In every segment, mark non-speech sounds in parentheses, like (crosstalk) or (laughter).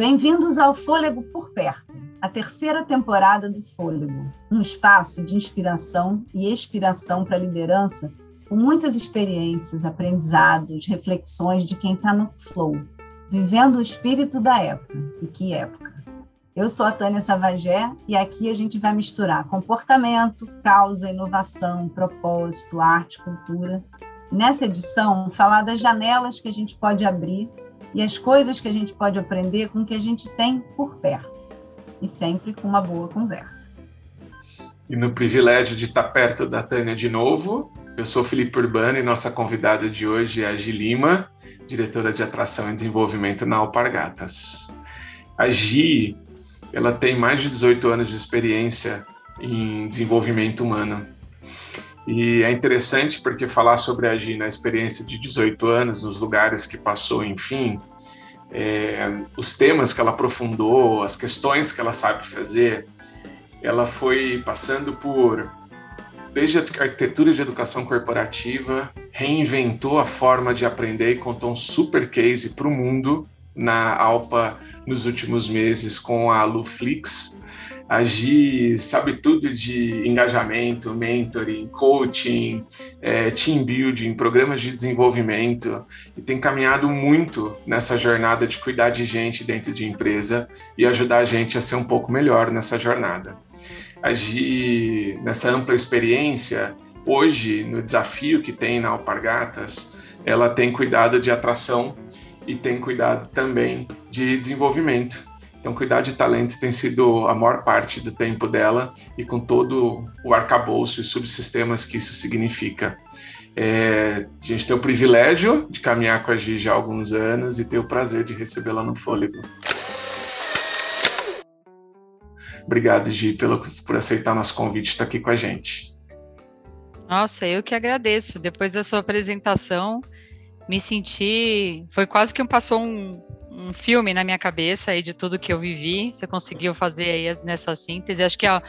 Bem-vindos ao Fôlego por Perto, a terceira temporada do Fôlego, um espaço de inspiração e expiração para a liderança, com muitas experiências, aprendizados, reflexões de quem está no flow, vivendo o espírito da época. E que época! Eu sou a Tânia Savagé e aqui a gente vai misturar comportamento, causa, inovação, propósito, arte, cultura. Nessa edição, falar das janelas que a gente pode abrir e as coisas que a gente pode aprender com o que a gente tem por perto. E sempre com uma boa conversa. E no privilégio de estar perto da Tânia de novo, eu sou Felipe Urbano e nossa convidada de hoje é a Gi Lima, diretora de atração e desenvolvimento na Alpargatas. A Gi, ela tem mais de 18 anos de experiência em desenvolvimento humano. E é interessante porque falar sobre a Gi na experiência de 18 anos, nos lugares que passou, enfim, é, os temas que ela aprofundou, as questões que ela sabe fazer, ela foi passando por desde a arquitetura de educação corporativa, reinventou a forma de aprender e contou um super case para o mundo na Alpa nos últimos meses com a Luflix, agir, sabe tudo de engajamento, mentoring, coaching, é, team building, programas de desenvolvimento e tem caminhado muito nessa jornada de cuidar de gente dentro de empresa e ajudar a gente a ser um pouco melhor nessa jornada. Agir nessa ampla experiência, hoje, no desafio que tem na Alpargatas, ela tem cuidado de atração e tem cuidado também de desenvolvimento. Então, cuidar de talento tem sido a maior parte do tempo dela e com todo o arcabouço e subsistemas que isso significa. É, a gente tem o privilégio de caminhar com a Gi já há alguns anos e ter o prazer de recebê-la no Fôlego. Obrigado, Gi, pelo, por aceitar nosso convite e estar aqui com a gente. Nossa, eu que agradeço. Depois da sua apresentação, me senti. Foi quase que passou um, um filme na minha cabeça aí de tudo que eu vivi. Você conseguiu fazer aí nessa síntese. Acho que a,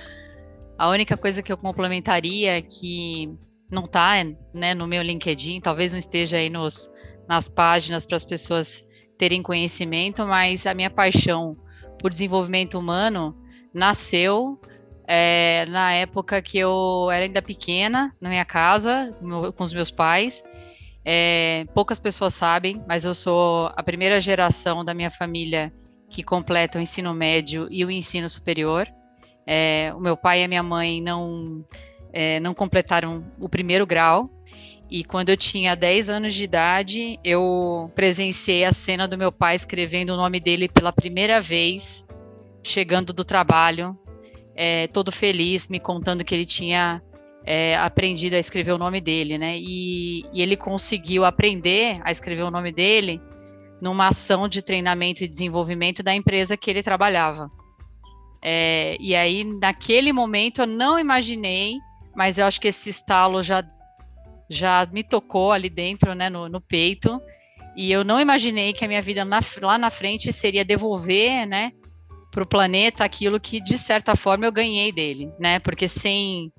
a única coisa que eu complementaria que não está né, no meu LinkedIn, talvez não esteja aí nos, nas páginas para as pessoas terem conhecimento, mas a minha paixão por desenvolvimento humano nasceu é, na época que eu era ainda pequena, na minha casa, com os meus pais, é, poucas pessoas sabem, mas eu sou a primeira geração da minha família que completa o ensino médio e o ensino superior. É, o meu pai e a minha mãe não, é, não completaram o primeiro grau. E quando eu tinha 10 anos de idade, eu presenciei a cena do meu pai escrevendo o nome dele pela primeira vez, chegando do trabalho, é, todo feliz, me contando que ele tinha é, aprendido a escrever o nome dele, né? E, e, ele conseguiu aprender a escrever o nome dele numa ação de treinamento e desenvolvimento da empresa que ele trabalhava. É, e aí, naquele momento, eu não imaginei, mas eu acho que esse estalo já, já me tocou ali dentro, né, no, no peito. E eu não imaginei que a minha vida na, lá na frente seria devolver, né, para o planeta aquilo que, de certa forma, eu ganhei dele, né? Porque sem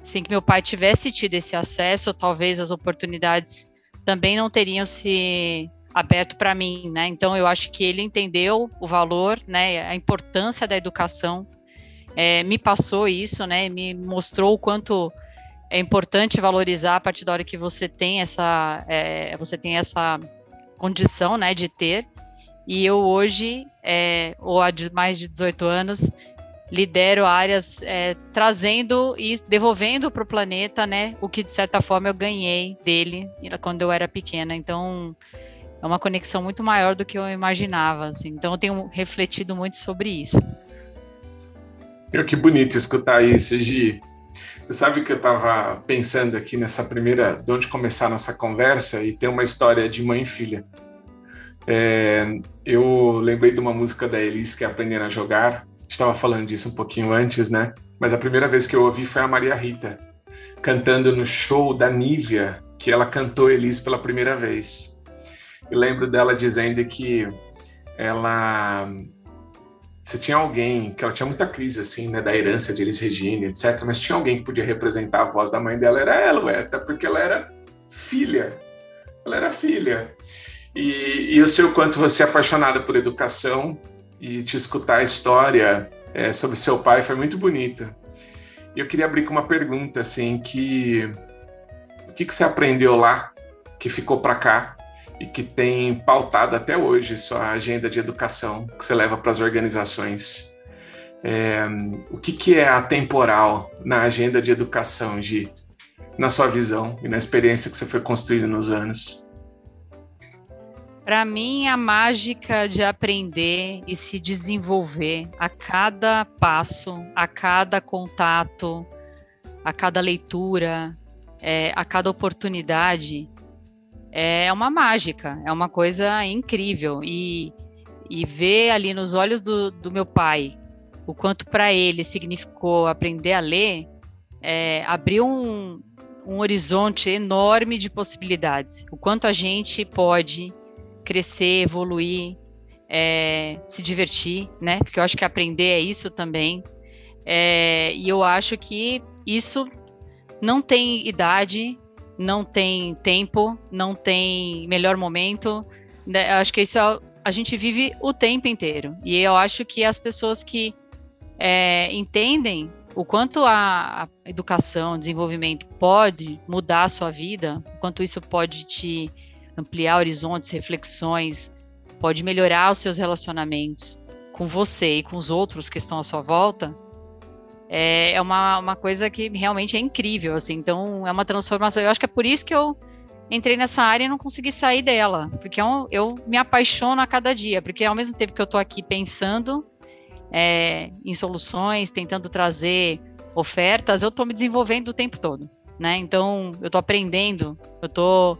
sem que meu pai tivesse tido esse acesso, talvez as oportunidades também não teriam se aberto para mim, né? Então eu acho que ele entendeu o valor, né, a importância da educação, é, me passou isso, né, me mostrou o quanto é importante valorizar a partir da hora que você tem essa, é, você tem essa condição, né, de ter. E eu hoje, é, ou há mais de 18 anos, lidero áreas é, trazendo e devolvendo para o planeta, né, o que de certa forma eu ganhei dele quando eu era pequena. Então é uma conexão muito maior do que eu imaginava. Assim. Então eu tenho refletido muito sobre isso. Eu que bonito escutar isso, Gi. Você sabe que eu estava pensando aqui nessa primeira, de onde começar nossa conversa e tem uma história de mãe e filha. É, eu lembrei de uma música da Elis que é Aprender a Jogar, estava falando disso um pouquinho antes, né? Mas a primeira vez que eu ouvi foi a Maria Rita cantando no show da Nívia, que ela cantou Elis pela primeira vez. Eu lembro dela dizendo que ela se tinha alguém, que ela tinha muita crise, assim, né, da herança de Elis Regina, etc., mas tinha alguém que podia representar a voz da mãe dela, era ela, ué, até porque ela era filha. Ela era filha. E, e eu sei o quanto você é apaixonada por educação, e te escutar a história é, sobre seu pai foi muito bonita. Eu queria abrir com uma pergunta, assim, que o que, que você aprendeu lá que ficou para cá e que tem pautado até hoje sua agenda de educação que você leva para as organizações? É, o que, que é atemporal na agenda de educação, Gi, na sua visão e na experiência que você foi construindo nos anos? Para mim, a mágica de aprender e se desenvolver a cada passo, a cada contato, a cada leitura, é, a cada oportunidade, é uma mágica, é uma coisa incrível. E, e ver ali nos olhos do, do meu pai o quanto para ele significou aprender a ler, é, abriu um, um horizonte enorme de possibilidades. O quanto a gente pode crescer, evoluir, é, se divertir, né? Porque eu acho que aprender é isso também. É, e eu acho que isso não tem idade, não tem tempo, não tem melhor momento. Né? Eu acho que isso é, a gente vive o tempo inteiro. E eu acho que as pessoas que é, entendem o quanto a, educação, desenvolvimento pode mudar a sua vida, o quanto isso pode te ampliar horizontes, reflexões, pode melhorar os seus relacionamentos com você e com os outros que estão à sua volta, é, é uma, uma coisa que realmente é incrível, assim, então é uma transformação, eu acho que é por isso que eu entrei nessa área e não consegui sair dela, porque eu, é eu me apaixono a cada dia, porque ao mesmo tempo que eu estou aqui pensando é, em soluções, tentando trazer ofertas, eu estou me desenvolvendo o tempo todo, né, então eu estou aprendendo, eu estou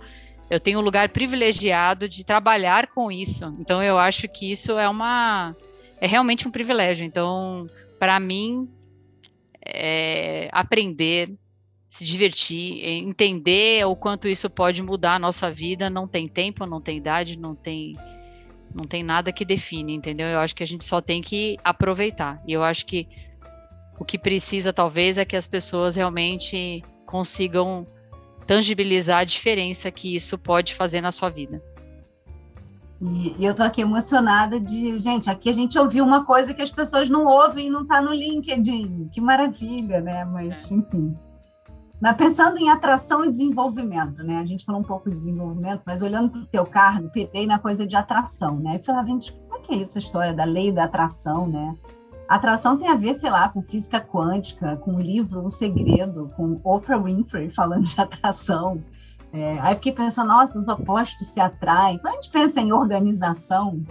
eu tenho um lugar privilegiado de trabalhar com isso. Então eu acho que isso é uma é realmente um privilégio. Então, para mim, é, aprender, se divertir, entender o quanto isso pode mudar a nossa vida, não tem tempo, não tem idade, não tem não tem nada que define, entendeu? Eu acho que a gente só tem que aproveitar. E eu acho que o que precisa talvez é que as pessoas realmente consigam tangibilizar a diferença que isso pode fazer na sua vida. E, e eu estou aqui emocionada de, gente, aqui a gente ouviu uma coisa que as pessoas não ouvem e não está no LinkedIn. Que maravilha, né? Mas, é. enfim. Mas pensando em atração e desenvolvimento, né? A gente falou um pouco de desenvolvimento, mas olhando para o teu cargo, pirei na coisa de atração, né? E falava, gente, como é que é essa história da lei da atração, né? Atração tem a ver, sei lá, com física quântica, com o livro O Segredo, com Oprah Winfrey falando de atração. É, aí fiquei pensando, nossa, os opostos se atraem. Quando a gente pensa em organização,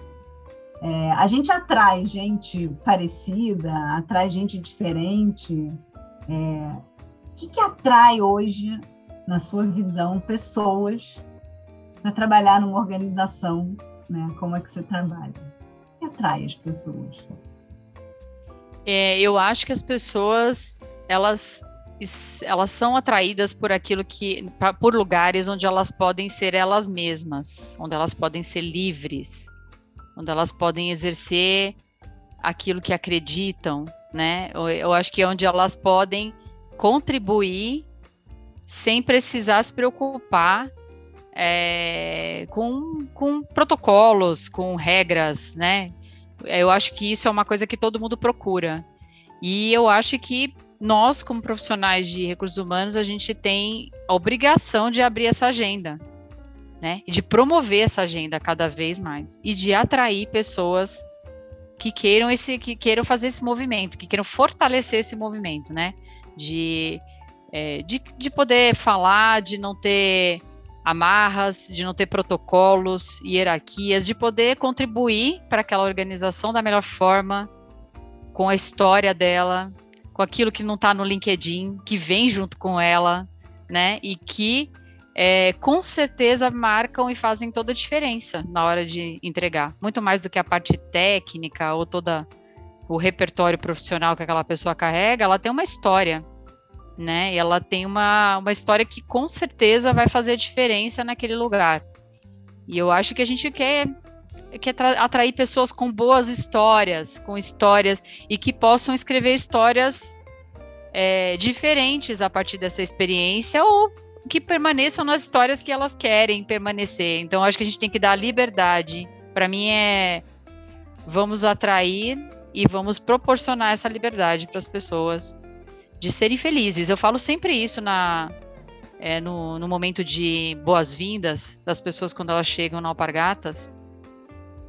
é, a gente atrai gente parecida, atrai gente diferente. É, o que, que atrai hoje, na sua visão, pessoas para trabalhar numa organização? Né? Como é que você trabalha? O que atrai as pessoas? É, eu acho que as pessoas elas elas são atraídas por aquilo que por lugares onde elas podem ser elas mesmas, onde elas podem ser livres, onde elas podem exercer aquilo que acreditam, né? Eu, eu acho que é onde elas podem contribuir sem precisar se preocupar é, com, com protocolos, com regras, né? Eu acho que isso é uma coisa que todo mundo procura. E eu acho que nós, como profissionais de recursos humanos, a gente tem a obrigação de abrir essa agenda, né? E de promover essa agenda cada vez mais e de atrair pessoas que queiram esse, que queiram fazer esse movimento, que queiram fortalecer esse movimento, né? De, é, de, de poder falar, de não ter amarras, de não ter protocolos, hierarquias, de poder contribuir para aquela organização da melhor forma, com a história dela, com aquilo que não está no LinkedIn, que vem junto com ela, né? E que é, com certeza marcam e fazem toda a diferença na hora de entregar. Muito mais do que a parte técnica ou toda o repertório profissional que aquela pessoa carrega, ela tem uma história né? E ela tem uma, uma história que com certeza vai fazer diferença naquele lugar. E eu acho que a gente quer, quer atrair pessoas com boas histórias, com histórias e que possam escrever histórias é, diferentes a partir dessa experiência ou que permaneçam nas histórias que elas querem permanecer. Então, acho que a gente tem que dar liberdade. Para mim, é vamos atrair e vamos proporcionar essa liberdade para as pessoas de serem felizes. Eu falo sempre isso na, é, no, no, momento de boas-vindas das pessoas quando elas chegam na Alpargatas,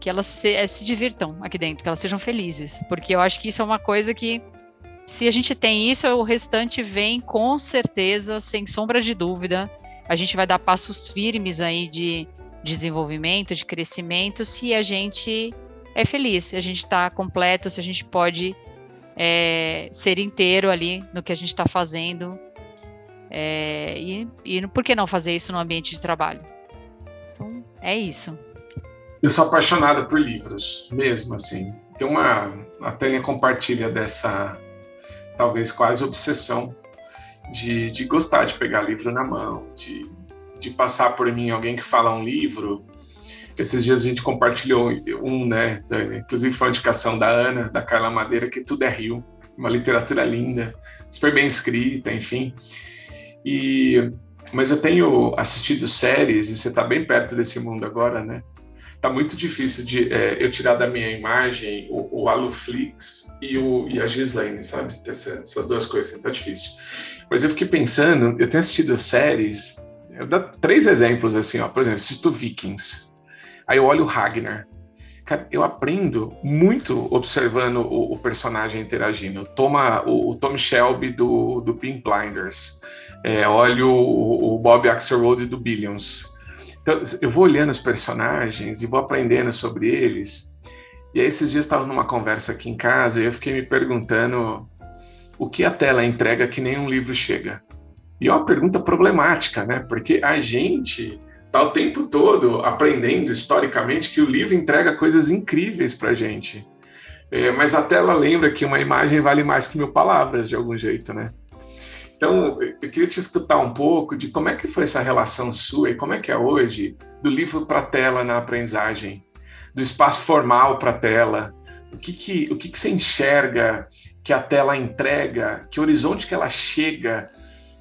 que elas se, é, se divirtam aqui dentro, que elas sejam felizes, porque eu acho que isso é uma coisa que se a gente tem isso, o restante vem com certeza, sem sombra de dúvida. A gente vai dar passos firmes aí de desenvolvimento, de crescimento, se a gente é feliz, se a gente está completo, se a gente pode é, ser inteiro ali no que a gente está fazendo. É, e, e por que não fazer isso no ambiente de trabalho? Então, é isso. Eu sou apaixonada por livros, mesmo assim. Tem uma. A Tânia compartilha dessa, talvez quase obsessão de, de gostar de pegar livro na mão, de, de passar por mim alguém que fala um livro. Esses dias a gente compartilhou um, né, Tânia? Inclusive foi uma indicação da Ana, da Carla Madeira, que tudo é Rio. Uma literatura linda, super bem escrita, enfim. E, mas eu tenho assistido séries, e você está bem perto desse mundo agora, né? tá muito difícil de é, eu tirar da minha imagem o, o Aluflix e, o, e a Gislaine, sabe? Essa, essas duas coisas, assim, tá difícil. Mas eu fiquei pensando, eu tenho assistido séries, eu dou três exemplos assim, ó. Por exemplo, assisto Vikings, aí eu olho o Ragnar. Cara, eu aprendo muito observando o, o personagem interagindo. Toma o, o, Tom Shelby do, do Pink Blinders, é, olho o, o Bob Axelrod do Billions então, eu vou olhando os personagens e vou aprendendo sobre eles. E aí, esses dias estava numa conversa aqui em casa e eu fiquei me perguntando o que a tela entrega que nenhum livro chega. E é uma pergunta problemática, né? Porque a gente está o tempo todo aprendendo historicamente que o livro entrega coisas incríveis para a gente. É, mas a tela lembra que uma imagem vale mais que mil palavras, de algum jeito, né? Então, eu queria te escutar um pouco de como é que foi essa relação sua e como é que é hoje do livro para a tela na aprendizagem, do espaço formal para a tela. O que que, o que que você enxerga que a tela entrega, que horizonte que ela chega,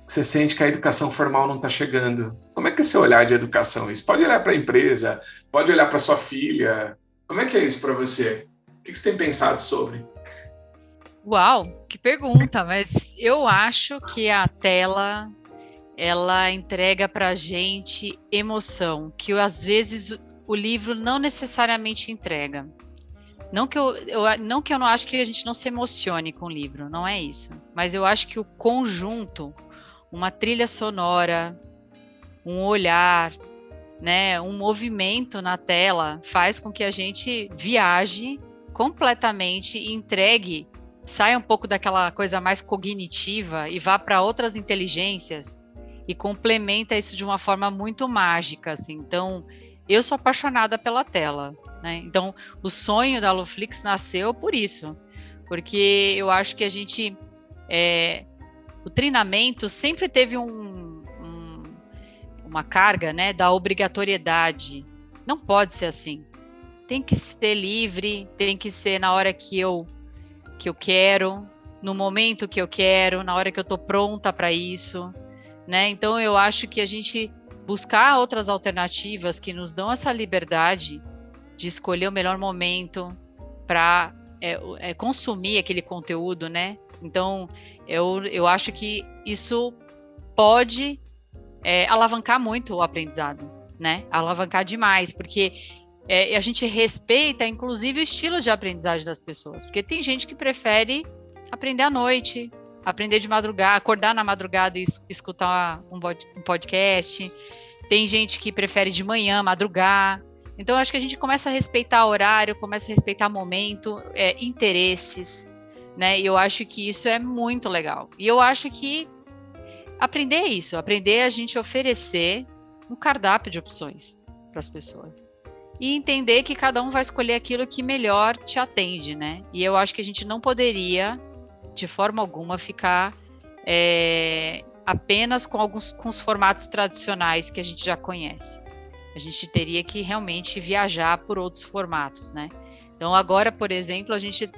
você sente que a educação formal não está chegando? Como é que é seu olhar de educação? Isso pode olhar para a empresa, pode olhar para sua filha. Como é que é isso para você? O que, você tem pensado sobre? Uau, que pergunta, mas eu acho que a tela ela entrega para a gente emoção, que às vezes o livro não necessariamente entrega. Não que eu, eu, não que eu não acho que a gente não se emocione com o livro, não é isso. Mas eu acho que o conjunto, uma trilha sonora, um olhar, né, um movimento na tela faz com que a gente viaje completamente e entregue saia um pouco daquela coisa mais cognitiva e vá para outras inteligências e complementa isso de uma forma muito mágica, assim. Então, eu sou apaixonada pela tela, né? Então, o sonho da Luflix nasceu por isso, porque eu acho que a gente é, o treinamento sempre teve um, um, uma carga, né, da obrigatoriedade. Não pode ser assim. Tem que ser livre, tem que ser na hora que eu que eu quero, no momento que eu quero, na hora que eu estou pronta para isso, né? Então eu acho que a gente buscar outras alternativas que nos dão essa liberdade de escolher o melhor momento para é, é, consumir aquele conteúdo, né? Então eu, eu acho que isso pode é, alavancar muito o aprendizado, né? Alavancar demais, porque é, a gente respeita, inclusive, o estilo de aprendizagem das pessoas, porque tem gente que prefere aprender à noite, aprender de madrugada, acordar na madrugada e escutar um podcast. Tem gente que prefere de manhã, madrugar. Então, acho que a gente começa a respeitar horário, começa a respeitar momento, é, interesses, né? E eu acho que isso é muito legal. E eu acho que aprender é isso, aprender é a gente oferecer um cardápio de opções para as pessoas e entender que cada um vai escolher aquilo que melhor te atende, né? E eu acho que a gente não poderia, de forma alguma, ficar é, apenas com alguns com os formatos tradicionais que a gente já conhece. A gente teria que realmente viajar por outros formatos, né? Então agora, por exemplo, a gente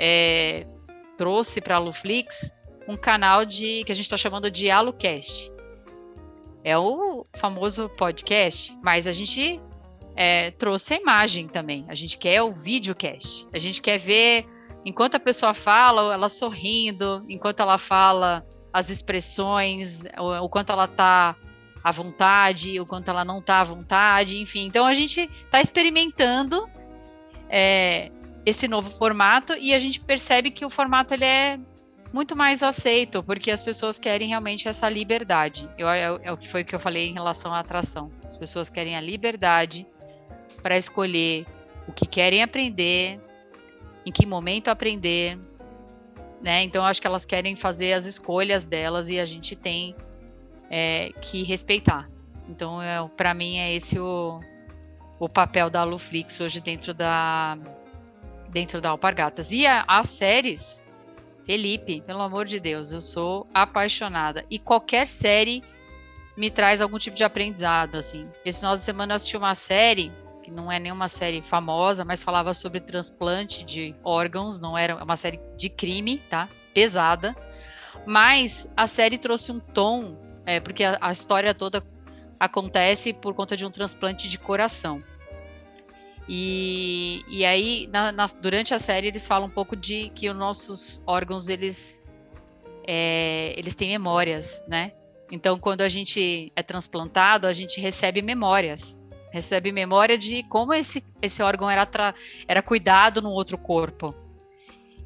é, trouxe para a Luflix um canal de que a gente está chamando de AluCast. É o famoso podcast, mas a gente é, trouxe a imagem também. A gente quer o videocast. A gente quer ver enquanto a pessoa fala, ela sorrindo, enquanto ela fala as expressões, o, o quanto ela está à vontade, o quanto ela não está à vontade, enfim. Então a gente está experimentando é, esse novo formato e a gente percebe que o formato ele é muito mais aceito, porque as pessoas querem realmente essa liberdade. Eu, é, é o que foi que eu falei em relação à atração. As pessoas querem a liberdade para escolher o que querem aprender, em que momento aprender, né? Então acho que elas querem fazer as escolhas delas e a gente tem é, que respeitar. Então, é, para mim é esse o, o papel da Luflix hoje dentro da dentro da Alpargatas. E a, as séries Felipe, pelo amor de Deus, eu sou apaixonada. E qualquer série me traz algum tipo de aprendizado, assim. Esse final de semana eu assisti uma série, que não é nenhuma série famosa, mas falava sobre transplante de órgãos, não era uma série de crime, tá? Pesada. Mas a série trouxe um tom, é, porque a, a história toda acontece por conta de um transplante de coração. E, e aí, na, na, durante a série, eles falam um pouco de que os nossos órgãos, eles, é, eles têm memórias, né? Então, quando a gente é transplantado, a gente recebe memórias. Recebe memória de como esse, esse órgão era, era cuidado no outro corpo.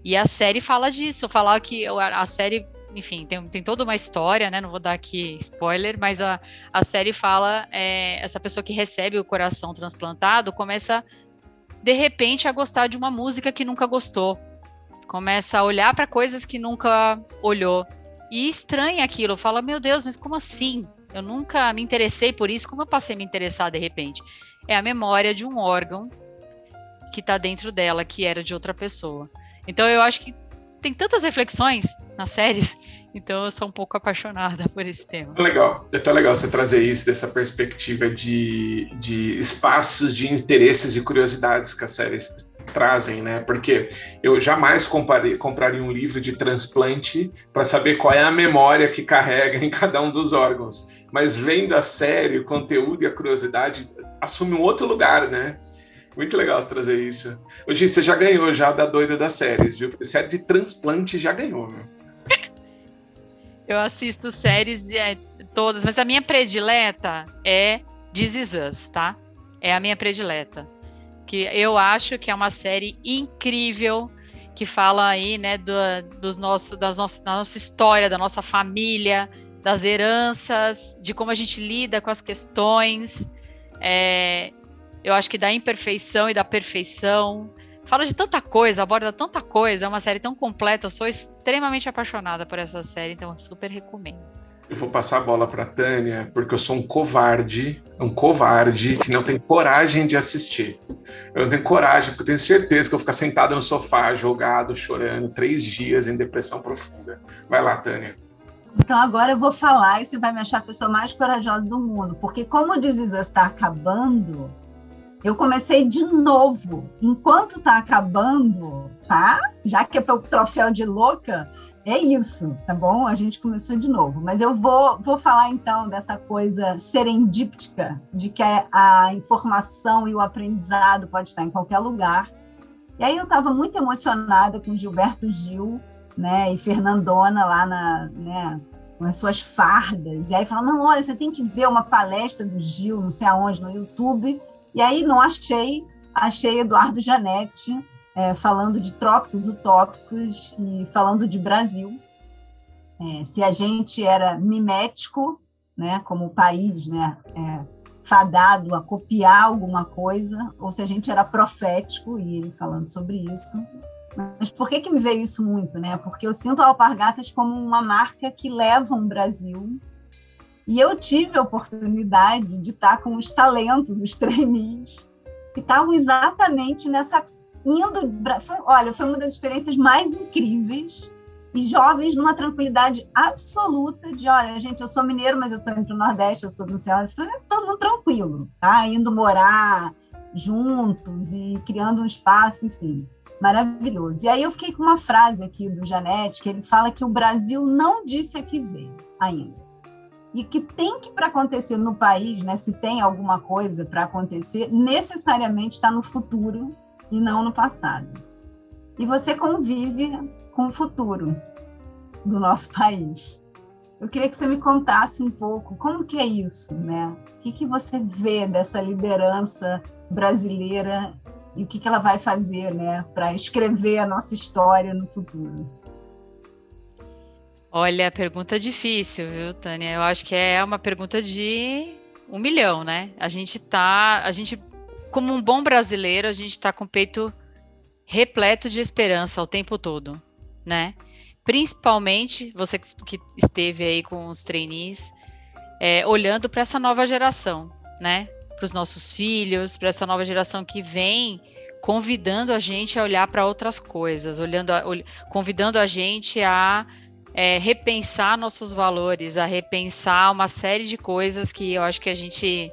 E a série fala disso, falar que a série, enfim, tem, tem toda uma história, né? Não vou dar aqui spoiler, mas a, a série fala é, essa pessoa que recebe o coração transplantado começa de repente a gostar de uma música que nunca gostou, começa a olhar para coisas que nunca olhou e estranha aquilo, fala meu Deus, mas como assim? Eu nunca me interessei por isso, como eu passei a me interessar de repente? É a memória de um órgão que está dentro dela que era de outra pessoa. Então eu acho que tem tantas reflexões nas séries, então eu sou um pouco apaixonada por esse tema. Legal, é tão legal você trazer isso dessa perspectiva de, de espaços de interesses e curiosidades que as séries trazem, né? Porque eu jamais comparei, compraria um livro de transplante para saber qual é a memória que carrega em cada um dos órgãos. Mas vendo a série, o conteúdo e a curiosidade assume um outro lugar, né? Muito legal você trazer isso. Hoje você já ganhou já da doida das séries, viu? Porque série de transplante já ganhou, viu? (laughs) Eu assisto séries é, todas, mas a minha predileta é This Is Us, tá? É a minha predileta. Que eu acho que é uma série incrível que fala aí, né, do, dos nossos, das nossas, da nossa história, da nossa família, das heranças, de como a gente lida com as questões. É, eu acho que da imperfeição e da perfeição. Fala de tanta coisa, aborda tanta coisa, é uma série tão completa. Eu sou extremamente apaixonada por essa série, então eu super recomendo. Eu vou passar a bola para Tânia, porque eu sou um covarde, um covarde que não tem coragem de assistir. Eu não tenho coragem, porque eu tenho certeza que eu vou ficar sentado no sofá, jogado, chorando, três dias em depressão profunda. Vai lá, Tânia. Então agora eu vou falar e você vai me achar a pessoa mais corajosa do mundo, porque como o This está acabando, eu comecei de novo. Enquanto tá acabando, tá? Já que é para o troféu de louca, é isso, tá bom? A gente começou de novo. Mas eu vou, vou falar então dessa coisa serendíptica, de que a informação e o aprendizado pode estar em qualquer lugar. E aí eu estava muito emocionada com Gilberto Gil, né, e Fernandona lá na, né, com as suas fardas. E aí falando, não, olha, você tem que ver uma palestra do Gil, não sei aonde, no YouTube. E aí não achei, achei Eduardo Janetti é, falando de trópicos utópicos e falando de Brasil. É, se a gente era mimético, né, como país, né, é, fadado a copiar alguma coisa, ou se a gente era profético, e ele falando sobre isso. Mas por que, que me veio isso muito? Né? Porque eu sinto a Alpargatas como uma marca que leva um Brasil e eu tive a oportunidade de estar com os talentos, os trainees, que estavam exatamente nessa indo. Foi, olha, foi uma das experiências mais incríveis e jovens numa tranquilidade absoluta de, olha, gente, eu sou mineiro, mas eu estou indo para o Nordeste, eu sou do céu, todo mundo tranquilo, tá? Indo morar juntos e criando um espaço, enfim, maravilhoso. E aí eu fiquei com uma frase aqui do Janete, que ele fala que o Brasil não disse a que veio ainda e que tem que para acontecer no país, né, se tem alguma coisa para acontecer, necessariamente está no futuro e não no passado. E você convive com o futuro do nosso país. Eu queria que você me contasse um pouco como que é isso, né? O que, que você vê dessa liderança brasileira e o que, que ela vai fazer, né, para escrever a nossa história no futuro? Olha, pergunta difícil, viu, Tânia? Eu acho que é uma pergunta de um milhão, né? A gente tá, a gente, como um bom brasileiro, a gente tá com o peito repleto de esperança o tempo todo, né? Principalmente você que esteve aí com os trainees, é, olhando para essa nova geração, né? Para os nossos filhos, para essa nova geração que vem convidando a gente a olhar para outras coisas, olhando, a, convidando a gente a é, repensar nossos valores, a repensar uma série de coisas que eu acho que a gente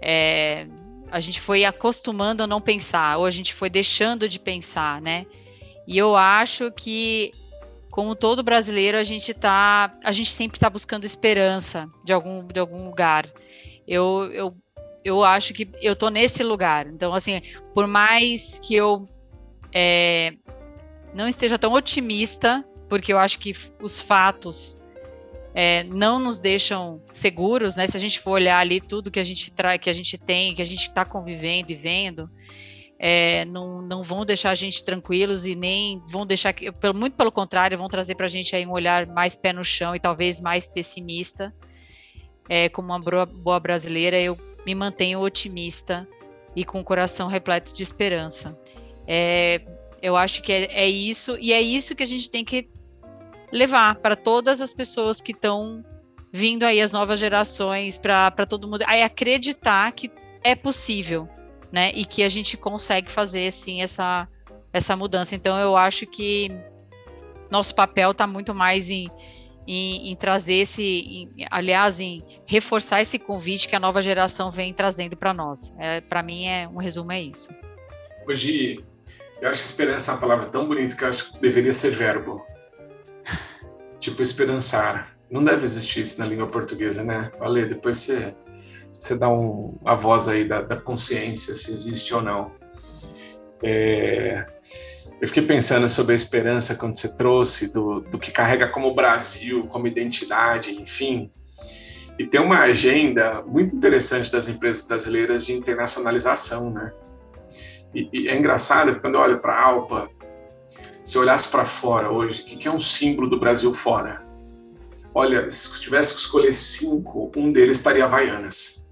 é, a gente foi acostumando a não pensar, ou a gente foi deixando de pensar, né? E eu acho que, como todo brasileiro, a gente tá, a gente sempre está buscando esperança de algum, de algum lugar. Eu, eu, eu acho que eu tô nesse lugar. Então, assim, por mais que eu é, não esteja tão otimista porque eu acho que os fatos é, não nos deixam seguros, né? Se a gente for olhar ali tudo que a gente traz, que a gente tem, que a gente está convivendo e vendo, é, não, não vão deixar a gente tranquilos e nem vão deixar que, muito pelo contrário, vão trazer para a gente aí um olhar mais pé no chão e talvez mais pessimista. É, como uma boa, boa brasileira, eu me mantenho otimista e com o coração repleto de esperança. É, eu acho que é, é, isso, e é isso que a gente tem que levar para todas as pessoas que estão vindo aí, as novas gerações, para todo mundo, aí acreditar que é possível, né? E que a gente consegue fazer, sim, essa, essa mudança. Então, eu acho que nosso papel está muito mais em, em, em trazer esse, em, aliás, em reforçar esse convite que a nova geração vem trazendo para nós. É, para mim, é um resumo é isso. Hoje, eu acho que esperança é uma palavra tão bonita que eu acho que deveria ser verbo tipo esperançar. Não deve existir isso na língua portuguesa, né? Valeu, depois você, você dá um, a voz aí da, da consciência, se existe ou não. É, eu fiquei pensando sobre a esperança quando você trouxe do, do que carrega como Brasil, como identidade, enfim. E tem uma agenda muito interessante das empresas brasileiras de internacionalização, né? E, e é engraçado quando eu olho para a Alpa, se olhasse para fora hoje, o que é um símbolo do Brasil fora? Olha, se tivesse que escolher cinco, um deles estaria Havaianas.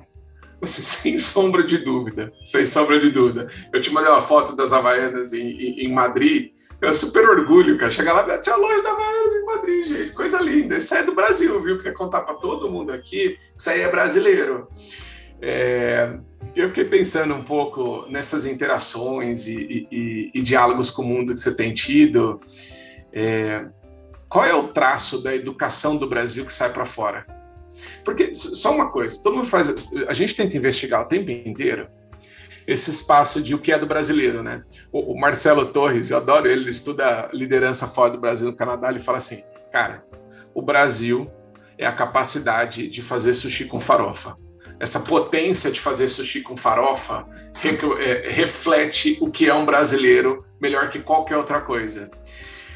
Você, (laughs) sem sombra de dúvida, sem sombra de dúvida. Eu te mandei uma foto das Havaianas em, em, em Madrid, eu super orgulho, cara. Chegar lá, tinha loja da Havaianas em Madrid, gente. Coisa linda. Isso aí é do Brasil, viu? Queria contar para todo mundo aqui. Isso aí é brasileiro. É, eu fiquei pensando um pouco nessas interações e, e, e diálogos com o mundo que você tem tido. É, qual é o traço da educação do Brasil que sai para fora? Porque, só uma coisa, todo mundo faz. A gente tenta investigar o tempo inteiro esse espaço de o que é do brasileiro, né? O, o Marcelo Torres, eu adoro ele, ele estuda liderança fora do Brasil no Canadá, ele fala assim, cara, o Brasil é a capacidade de fazer sushi com farofa essa potência de fazer sushi com farofa é, reflete o que é um brasileiro melhor que qualquer outra coisa.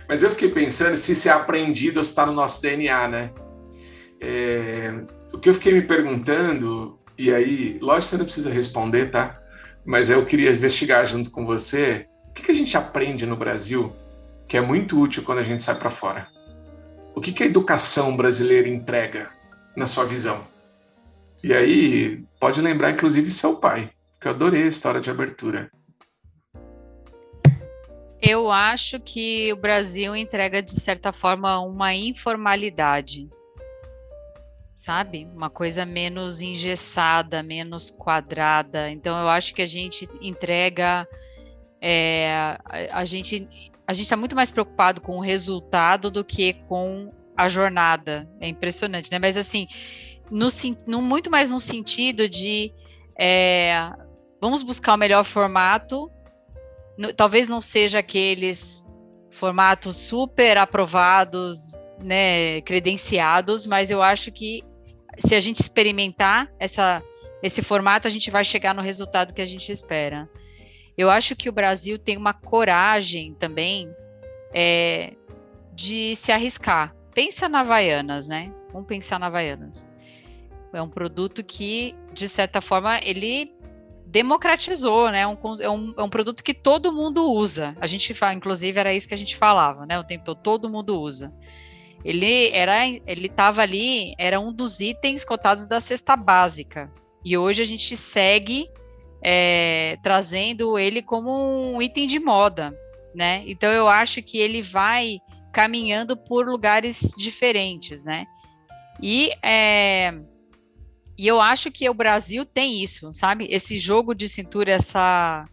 Mas eu fiquei pensando se isso é aprendido ou está no nosso DNA, né? É, o que eu fiquei me perguntando, e aí, lógico que você não precisa responder, tá? Mas eu queria investigar junto com você o que, que a gente aprende no Brasil que é muito útil quando a gente sai para fora. O que, que a educação brasileira entrega, na sua visão? E aí, pode lembrar, inclusive, seu pai, que eu adorei a história de abertura. Eu acho que o Brasil entrega, de certa forma, uma informalidade, sabe? Uma coisa menos engessada, menos quadrada. Então, eu acho que a gente entrega. É, a, a gente a gente está muito mais preocupado com o resultado do que com a jornada. É impressionante, né? Mas assim, no, no, muito mais no sentido de é, vamos buscar o melhor formato. No, talvez não seja aqueles formatos super aprovados, né, credenciados, mas eu acho que se a gente experimentar essa, esse formato, a gente vai chegar no resultado que a gente espera. Eu acho que o Brasil tem uma coragem também é, de se arriscar. Pensa na Havaianas, né? Vamos pensar na Havaianas. É um produto que, de certa forma, ele democratizou, né? Um, é, um, é um produto que todo mundo usa. A gente fala, inclusive, era isso que a gente falava, né? O tempo todo, todo mundo usa. Ele era, ele estava ali, era um dos itens cotados da cesta básica. E hoje a gente segue é, trazendo ele como um item de moda, né? Então eu acho que ele vai caminhando por lugares diferentes, né? E é, e eu acho que o Brasil tem isso, sabe? Esse jogo de cintura, essa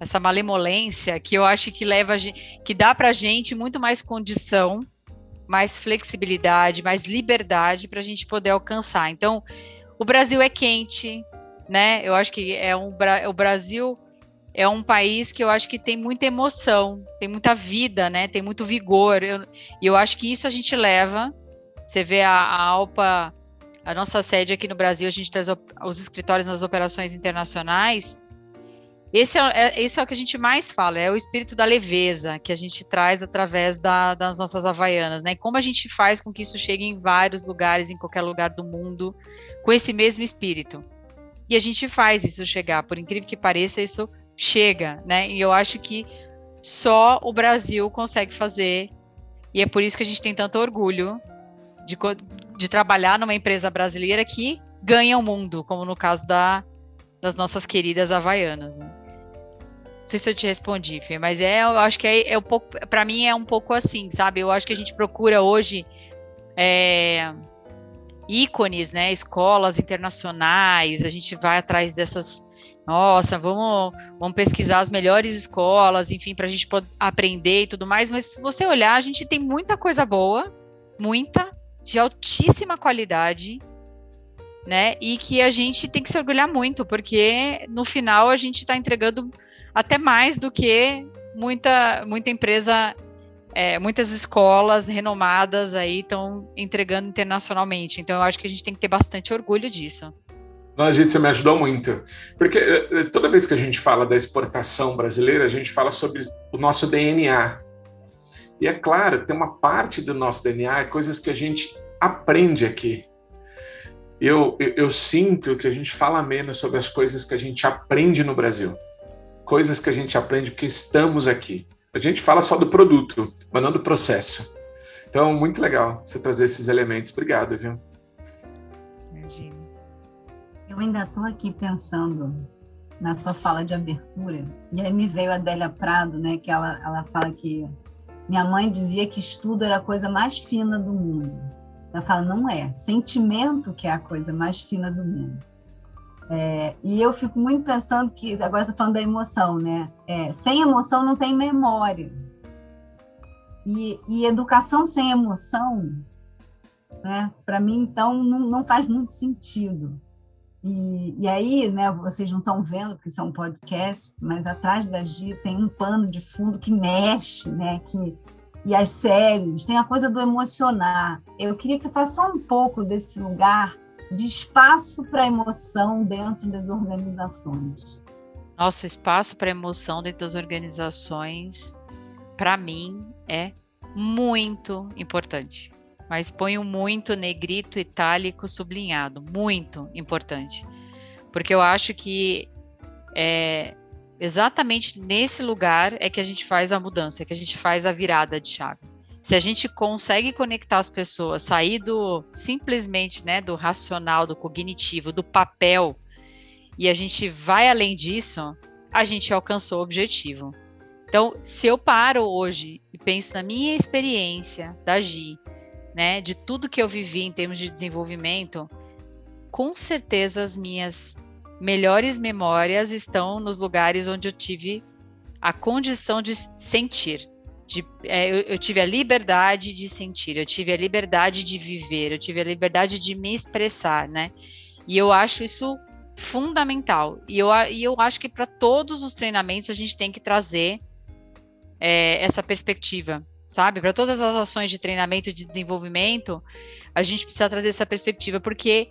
essa malemolência que eu acho que leva que dá para gente muito mais condição, mais flexibilidade, mais liberdade para a gente poder alcançar. Então, o Brasil é quente, né? Eu acho que é um o Brasil é um país que eu acho que tem muita emoção, tem muita vida, né? Tem muito vigor. E eu, eu acho que isso a gente leva. Você vê a, a Alpa a nossa sede aqui no Brasil, a gente tem os escritórios nas operações internacionais. Esse é, é, esse é o que a gente mais fala, é o espírito da leveza que a gente traz através da, das nossas havaianas, né? Como a gente faz com que isso chegue em vários lugares, em qualquer lugar do mundo, com esse mesmo espírito. E a gente faz isso chegar, por incrível que pareça, isso chega, né? E eu acho que só o Brasil consegue fazer, e é por isso que a gente tem tanto orgulho de, de trabalhar numa empresa brasileira que ganha o mundo, como no caso da, das nossas queridas havaianas. Né? Não sei se eu te respondi, Fê, mas é, eu acho que é, é um pouco, para mim é um pouco assim, sabe? Eu acho que a gente procura hoje é, ícones, né? Escolas internacionais, a gente vai atrás dessas. Nossa, vamos, vamos pesquisar as melhores escolas, enfim, para a gente poder aprender e tudo mais. Mas se você olhar, a gente tem muita coisa boa, muita, de altíssima qualidade, né? E que a gente tem que se orgulhar muito, porque no final a gente está entregando até mais do que muita, muita empresa, é, muitas escolas renomadas aí estão entregando internacionalmente. Então eu acho que a gente tem que ter bastante orgulho disso. A gente você me ajudou muito. Porque eh, toda vez que a gente fala da exportação brasileira, a gente fala sobre o nosso DNA. E é claro, tem uma parte do nosso DNA, é coisas que a gente aprende aqui. Eu, eu, eu, sinto que a gente fala menos sobre as coisas que a gente aprende no Brasil. Coisas que a gente aprende porque estamos aqui. A gente fala só do produto, mas não do processo. Então, muito legal você trazer esses elementos. Obrigado, viu? Imagina. Eu ainda estou aqui pensando na sua fala de abertura, e aí me veio a Adélia Prado, né, que ela, ela fala que minha mãe dizia que estudo era a coisa mais fina do mundo. Ela fala, não é. Sentimento que é a coisa mais fina do mundo. É, e eu fico muito pensando que, agora você está falando da emoção, né? É, sem emoção não tem memória. E, e educação sem emoção, né? Para mim, então, não, não faz muito sentido. E, e, aí, né, vocês não estão vendo, porque isso é um podcast, mas atrás da Gia tem um pano de fundo que mexe, né, que, e as séries, tem a coisa do emocionar. Eu queria que você falasse só um pouco desse lugar de espaço para emoção dentro das organizações. Nosso espaço para emoção dentro das organizações, para mim, é muito importante mas ponho muito negrito, itálico, sublinhado, muito importante, porque eu acho que é exatamente nesse lugar é que a gente faz a mudança, é que a gente faz a virada de chave. Se a gente consegue conectar as pessoas, sair do simplesmente, né, do racional, do cognitivo, do papel, e a gente vai além disso, a gente alcançou o objetivo. Então, se eu paro hoje e penso na minha experiência da GI, né, de tudo que eu vivi em termos de desenvolvimento, com certeza as minhas melhores memórias estão nos lugares onde eu tive a condição de sentir. De, é, eu, eu, tive a liberdade de sentir, eu tive a liberdade de viver, eu tive a liberdade de me expressar, né? E eu acho isso fundamental. E eu, e eu acho que para todos os treinamentos a gente tem que trazer é, essa perspectiva sabe? Para todas as ações de treinamento e de desenvolvimento, a gente precisa trazer essa perspectiva, porque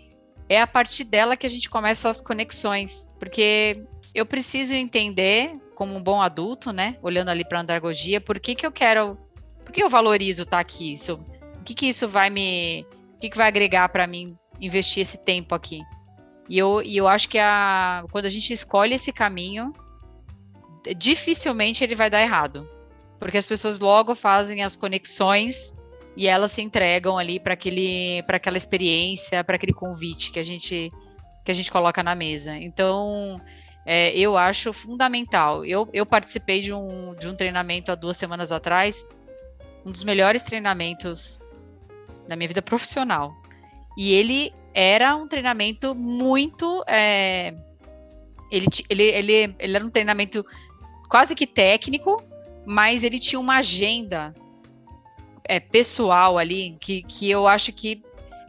é a partir dela que a gente começa as conexões, porque eu preciso entender, como um bom adulto, né, olhando ali para a andragogia, por que, que eu quero, por que eu valorizo estar tá aqui? Isso, o que, que isso vai me, o que, que vai agregar para mim investir esse tempo aqui? E eu, e eu acho que a, quando a gente escolhe esse caminho, dificilmente ele vai dar errado. Porque as pessoas logo fazem as conexões e elas se entregam ali para aquele para aquela experiência, para aquele convite que a gente que a gente coloca na mesa. Então, é, eu acho fundamental. Eu, eu participei de um, de um treinamento há duas semanas atrás, um dos melhores treinamentos da minha vida profissional. E ele era um treinamento muito. É, ele, ele, ele, ele era um treinamento quase que técnico, mas ele tinha uma agenda é, pessoal ali que, que eu acho que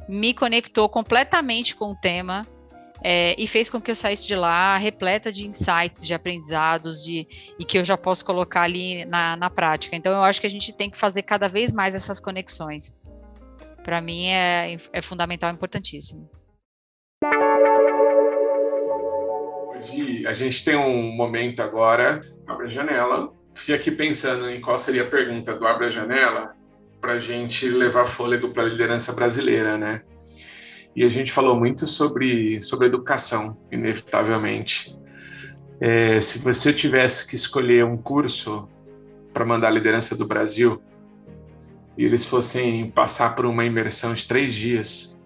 me conectou completamente com o tema é, e fez com que eu saísse de lá repleta de insights, de aprendizados, de, e que eu já posso colocar ali na, na prática. Então, eu acho que a gente tem que fazer cada vez mais essas conexões. Para mim, é, é fundamental, importantíssimo. Hoje, a gente tem um momento agora, abre a janela. Fiquei aqui pensando em qual seria a pergunta do Abre a Janela para a gente levar fôlego para a liderança brasileira, né? E a gente falou muito sobre, sobre educação, inevitavelmente. É, se você tivesse que escolher um curso para mandar a liderança do Brasil e eles fossem passar por uma imersão de três dias,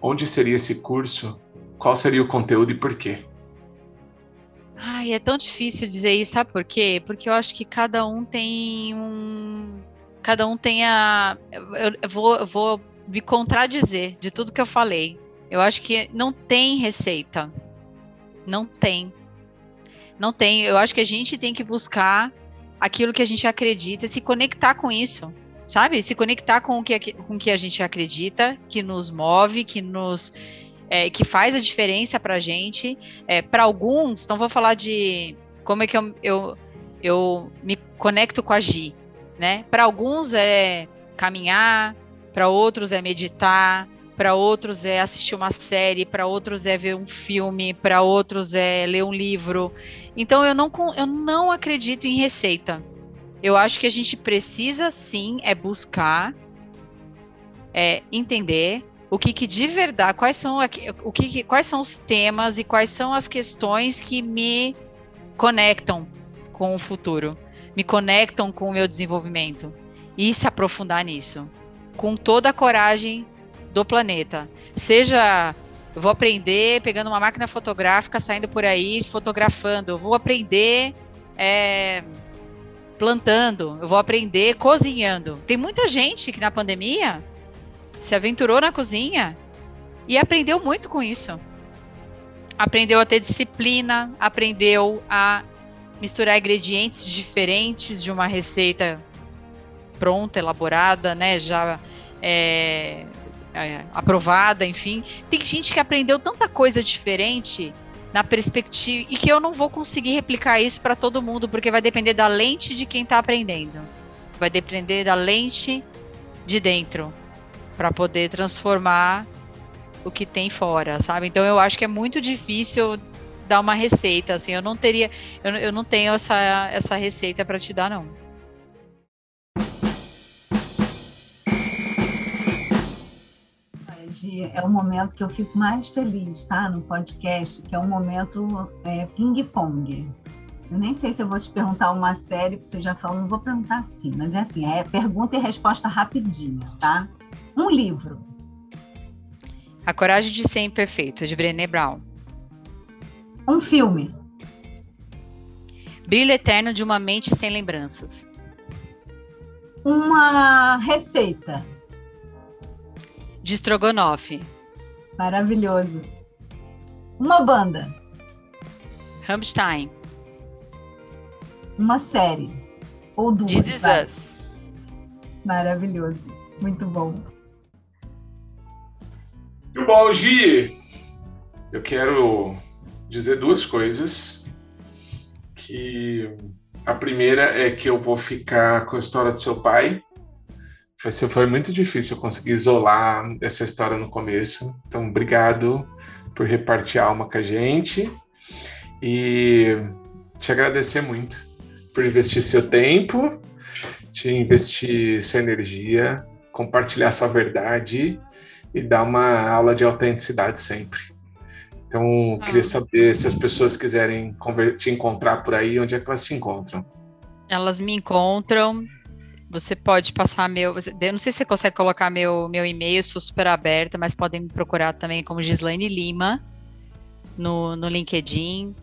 onde seria esse curso? Qual seria o conteúdo e por quê? Ai, é tão difícil dizer isso, sabe por quê? Porque eu acho que cada um tem um. Cada um tem a. Eu vou, eu vou me contradizer de tudo que eu falei. Eu acho que não tem receita. Não tem. Não tem. Eu acho que a gente tem que buscar aquilo que a gente acredita, se conectar com isso, sabe? Se conectar com o que, com o que a gente acredita, que nos move, que nos. É, que faz a diferença para a gente. É, para alguns, então vou falar de como é que eu, eu, eu me conecto com a Gi, né? Para alguns é caminhar, para outros é meditar, para outros é assistir uma série, para outros é ver um filme, para outros é ler um livro. Então eu não, eu não acredito em receita. Eu acho que a gente precisa sim é buscar é, entender o que, que de verdade, quais são, o que, quais são os temas e quais são as questões que me conectam com o futuro, me conectam com o meu desenvolvimento e se aprofundar nisso com toda a coragem do planeta. Seja eu vou aprender pegando uma máquina fotográfica, saindo por aí, fotografando. Eu vou aprender é, plantando. Eu vou aprender cozinhando. Tem muita gente que na pandemia se aventurou na cozinha e aprendeu muito com isso. Aprendeu a ter disciplina, aprendeu a misturar ingredientes diferentes de uma receita pronta, elaborada, né? Já é, é, aprovada, enfim. Tem gente que aprendeu tanta coisa diferente na perspectiva e que eu não vou conseguir replicar isso para todo mundo, porque vai depender da lente de quem está aprendendo. Vai depender da lente de dentro para poder transformar o que tem fora, sabe? Então eu acho que é muito difícil dar uma receita, assim, eu não teria, eu, eu não tenho essa, essa receita para te dar, não. é o momento que eu fico mais feliz, tá? No podcast, que é um momento é, ping-pong. Eu nem sei se eu vou te perguntar uma série, porque você já falou, não vou perguntar assim, mas é assim, é pergunta e resposta rapidinho, tá? Um livro. A Coragem de Ser Imperfeito, de Brené Brown. Um filme. Brilho Eterno de uma Mente Sem Lembranças. Uma receita de estrogonofe. Maravilhoso. Uma banda. Rammstein. Uma série. Ou duas. This. Maravilhoso. Muito bom. Muito bom, Gi. Eu quero dizer duas coisas. Que a primeira é que eu vou ficar com a história do seu pai, Foi, muito difícil conseguir isolar essa história no começo. Então, obrigado por repartir a alma com a gente e te agradecer muito por investir seu tempo, te investir sua energia, compartilhar sua verdade e dar uma aula de autenticidade sempre. Então, ah. queria saber se as pessoas quiserem te encontrar por aí, onde é que elas te encontram? Elas me encontram. Você pode passar meu. Eu não sei se você consegue colocar meu, meu e-mail, sou super aberta, mas podem me procurar também como Gislaine Lima no, no LinkedIn.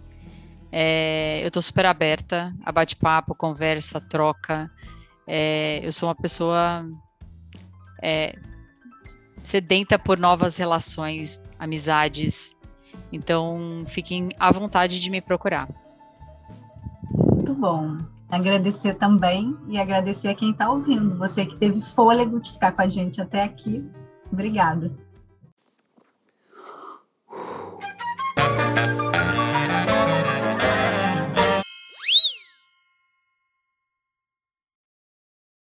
É, eu estou super aberta a bate-papo, conversa, troca. É, eu sou uma pessoa é, sedenta por novas relações, amizades. Então, fiquem à vontade de me procurar. Muito bom. Agradecer também e agradecer a quem está ouvindo. Você que teve fôlego de ficar com a gente até aqui. Obrigada.